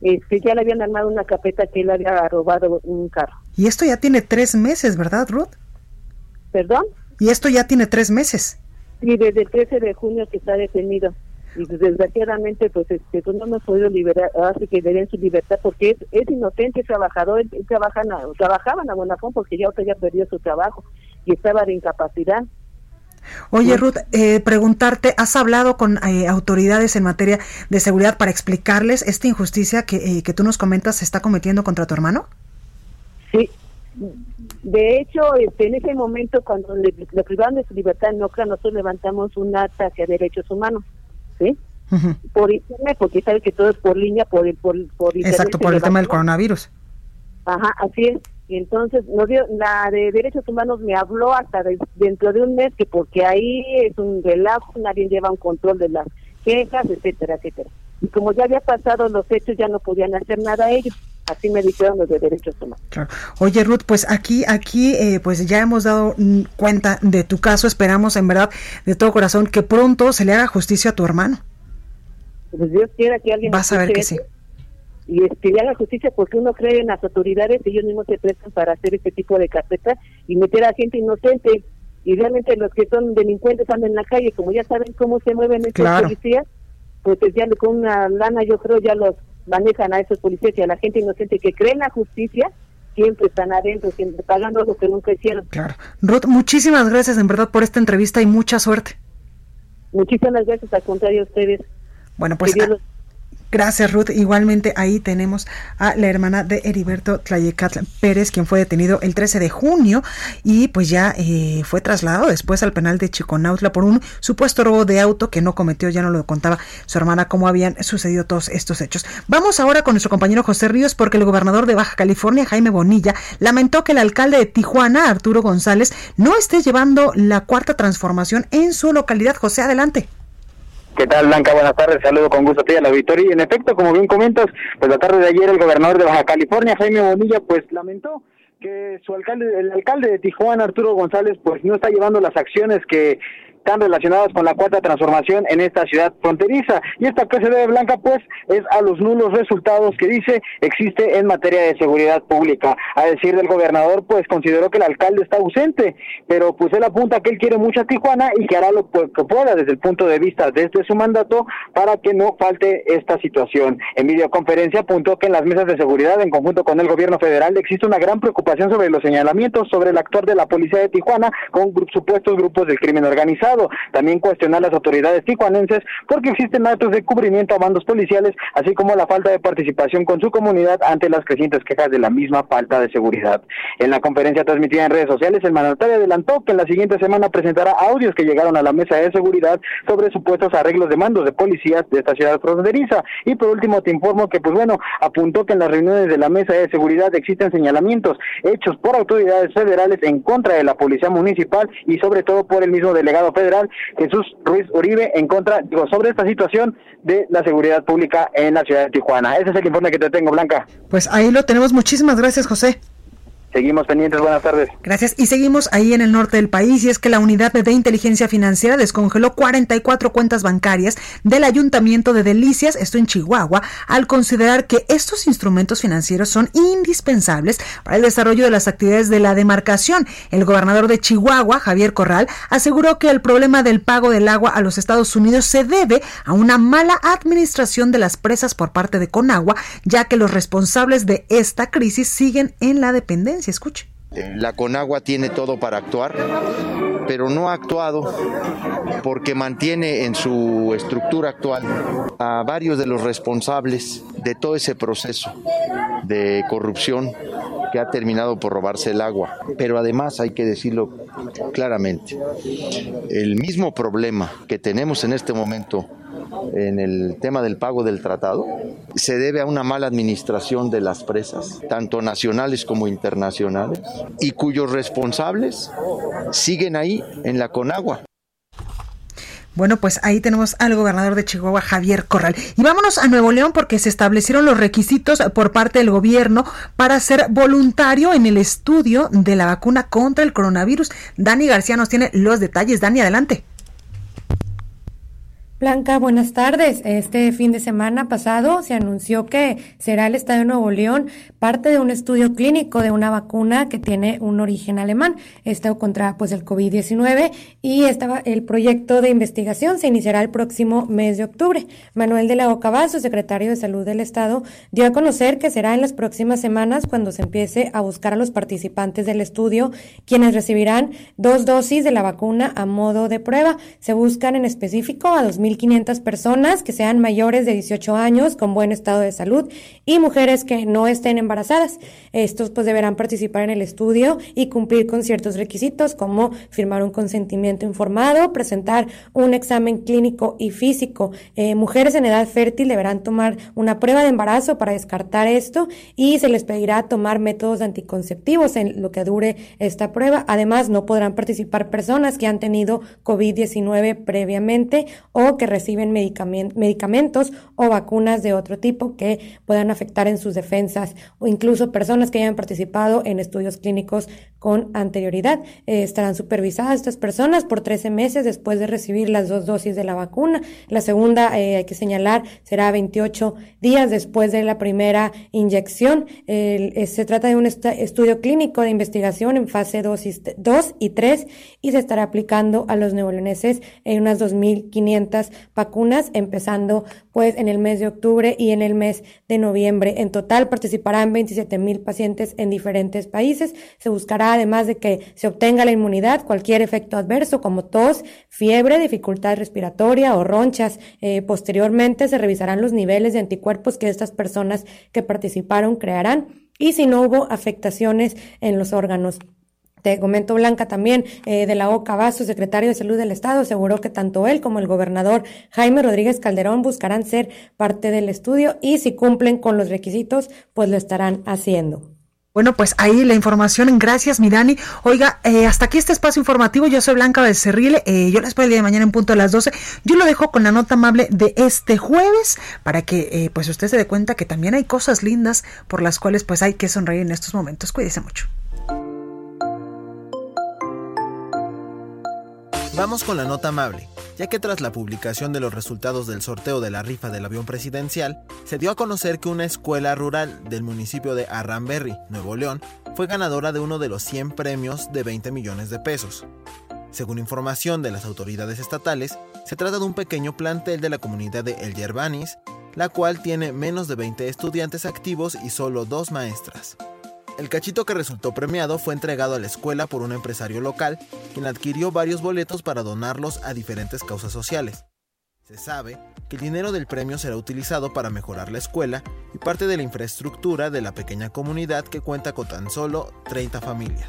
este, ya le habían armado una capeta que él había robado un carro. Y esto ya tiene tres meses, ¿verdad, Ruth? ¿Perdón? Y esto ya tiene tres meses. Sí, desde el 13 de junio que está detenido. Y desgraciadamente, pues, este, pues no hemos podido liberar, hace que le den su libertad porque es, es inocente, es trabajador, él, trabaja trabajaba en Aguanafón porque ya ya perdió su trabajo y estaba de incapacidad. Oye, Ruth, eh, preguntarte, ¿has hablado con eh, autoridades en materia de seguridad para explicarles esta injusticia que, eh, que tú nos comentas se está cometiendo contra tu hermano? Sí. De hecho, este, en ese momento, cuando le, privaron de su libertad en Ocra, nosotros levantamos un acta hacia derechos humanos, ¿sí? Por internet, porque sabe que todo es por línea, por, por, por Exacto, por el tema del coronavirus. Ajá, así es. Y entonces nos dio, la de derechos humanos me habló hasta dentro de un mes que porque ahí es un relajo, nadie lleva un control de las quejas, etcétera, etcétera. Y como ya había pasado los hechos, ya no podían hacer nada ellos. Así me dijeron los de derechos humanos. Oye, Ruth, pues aquí, aquí, eh, pues ya hemos dado cuenta de tu caso. Esperamos, en verdad, de todo corazón, que pronto se le haga justicia a tu hermano. Pues Dios quiera que alguien. Vas a ver que sí y este, la justicia porque uno cree en las autoridades, ellos mismos se prestan para hacer este tipo de carpeta y meter a gente inocente. Y realmente los que son delincuentes andan en la calle, como ya saben cómo se mueven estos policías, pues ya con una lana yo creo ya los manejan a esos policías y a la gente inocente que cree en la justicia, siempre están adentro, siempre pagando lo que nunca hicieron. Claro. Ruth, muchísimas gracias en verdad por esta entrevista y mucha suerte. Muchísimas gracias, al contrario a ustedes. Bueno, pues Gracias, Ruth. Igualmente ahí tenemos a la hermana de Heriberto Tlayecatl Pérez, quien fue detenido el 13 de junio y pues ya eh, fue trasladado después al penal de Chiconautla por un supuesto robo de auto que no cometió, ya no lo contaba su hermana cómo habían sucedido todos estos hechos. Vamos ahora con nuestro compañero José Ríos porque el gobernador de Baja California, Jaime Bonilla, lamentó que el alcalde de Tijuana, Arturo González, no esté llevando la cuarta transformación en su localidad. José, adelante. ¿Qué tal, Blanca? Buenas tardes. Saludo con gusto a ti a la victoria. Y en efecto, como bien comentas, pues la tarde de ayer el gobernador de Baja California, Jaime Bonilla, pues lamentó que su alcalde, el alcalde de Tijuana, Arturo González, pues no está llevando las acciones que están relacionadas con la cuarta transformación en esta ciudad fronteriza. Y esta que se debe, Blanca, pues, es a los nulos resultados que dice existe en materia de seguridad pública. A decir del gobernador, pues, consideró que el alcalde está ausente, pero pues él apunta que él quiere mucho a Tijuana y que hará lo que pueda desde el punto de vista desde su mandato para que no falte esta situación. En videoconferencia apuntó que en las mesas de seguridad, en conjunto con el gobierno federal, existe una gran preocupación sobre los señalamientos sobre el actor de la policía de Tijuana con supuestos grupos del crimen organizado también cuestionar las autoridades tijuanenses porque existen actos de cubrimiento a bandos policiales, así como la falta de participación con su comunidad ante las crecientes quejas de la misma falta de seguridad. En la conferencia transmitida en redes sociales, el mandatario adelantó que en la siguiente semana presentará audios que llegaron a la mesa de seguridad sobre supuestos arreglos de mandos de policías de esta ciudad fronteriza. Y por último, te informo que, pues bueno, apuntó que en las reuniones de la mesa de seguridad existen señalamientos hechos por autoridades federales en contra de la policía municipal y sobre todo por el mismo delegado federal Jesús Ruiz Uribe, en contra, digo, sobre esta situación de la seguridad pública en la ciudad de Tijuana. Ese es el informe que te tengo, Blanca. Pues ahí lo tenemos. Muchísimas gracias, José. Seguimos pendientes, buenas tardes. Gracias. Y seguimos ahí en el norte del país y es que la unidad de inteligencia financiera descongeló 44 cuentas bancarias del ayuntamiento de Delicias, esto en Chihuahua, al considerar que estos instrumentos financieros son indispensables para el desarrollo de las actividades de la demarcación. El gobernador de Chihuahua, Javier Corral, aseguró que el problema del pago del agua a los Estados Unidos se debe a una mala administración de las presas por parte de Conagua, ya que los responsables de esta crisis siguen en la dependencia escuche. La Conagua tiene todo para actuar, pero no ha actuado porque mantiene en su estructura actual a varios de los responsables de todo ese proceso de corrupción que ha terminado por robarse el agua. Pero además hay que decirlo claramente, el mismo problema que tenemos en este momento en el tema del pago del tratado se debe a una mala administración de las presas, tanto nacionales como internacionales, y cuyos responsables siguen ahí en la Conagua. Bueno, pues ahí tenemos al gobernador de Chihuahua, Javier Corral. Y vámonos a Nuevo León porque se establecieron los requisitos por parte del gobierno para ser voluntario en el estudio de la vacuna contra el coronavirus. Dani García nos tiene los detalles. Dani, adelante. Blanca, buenas tardes. Este fin de semana pasado se anunció que será el Estado de Nuevo León parte de un estudio clínico de una vacuna que tiene un origen alemán, esto contra pues el COVID-19 y estaba el proyecto de investigación se iniciará el próximo mes de octubre. Manuel de la Ocavazo, secretario de Salud del Estado, dio a conocer que será en las próximas semanas cuando se empiece a buscar a los participantes del estudio, quienes recibirán dos dosis de la vacuna a modo de prueba. Se buscan en específico a 2000 1.500 personas que sean mayores de 18 años con buen estado de salud y mujeres que no estén embarazadas. Estos pues deberán participar en el estudio y cumplir con ciertos requisitos como firmar un consentimiento informado, presentar un examen clínico y físico. Eh, mujeres en edad fértil deberán tomar una prueba de embarazo para descartar esto y se les pedirá tomar métodos anticonceptivos en lo que dure esta prueba. Además, no podrán participar personas que han tenido COVID-19 previamente o que reciben medicamentos o vacunas de otro tipo que puedan afectar en sus defensas o incluso personas que hayan participado en estudios clínicos con anterioridad. Eh, estarán supervisadas estas personas por 13 meses después de recibir las dos dosis de la vacuna. La segunda, eh, hay que señalar, será 28 días después de la primera inyección. Eh, se trata de un estudio clínico de investigación en fase 2 y, 3 y se estará aplicando a los neoleoneses en unas 2.500 vacunas, empezando pues en el mes de octubre y en el mes de noviembre. En total participarán 27 mil pacientes en diferentes países. Se buscará además de que se obtenga la inmunidad, cualquier efecto adverso como tos, fiebre, dificultad respiratoria o ronchas. Eh, posteriormente se revisarán los niveles de anticuerpos que estas personas que participaron crearán y si no hubo afectaciones en los órganos. Te comento Blanca también eh, de la OCA su secretario de Salud del Estado, aseguró que tanto él como el gobernador Jaime Rodríguez Calderón buscarán ser parte del estudio y si cumplen con los requisitos, pues lo estarán haciendo. Bueno, pues ahí la información. Gracias, Mirani. Oiga, eh, hasta aquí este espacio informativo. Yo soy Blanca Becerril. Eh, yo les espero el día de mañana en punto a las 12. Yo lo dejo con la nota amable de este jueves para que eh, pues usted se dé cuenta que también hay cosas lindas por las cuales pues hay que sonreír en estos momentos. Cuídese mucho. Vamos con la nota amable, ya que tras la publicación de los resultados del sorteo de la rifa del avión presidencial, se dio a conocer que una escuela rural del municipio de Arranberry, Nuevo León, fue ganadora de uno de los 100 premios de 20 millones de pesos. Según información de las autoridades estatales, se trata de un pequeño plantel de la comunidad de El Yerbanis, la cual tiene menos de 20 estudiantes activos y solo dos maestras. El cachito que resultó premiado fue entregado a la escuela por un empresario local, quien adquirió varios boletos para donarlos a diferentes causas sociales. Se sabe que el dinero del premio será utilizado para mejorar la escuela y parte de la infraestructura de la pequeña comunidad que cuenta con tan solo 30 familias.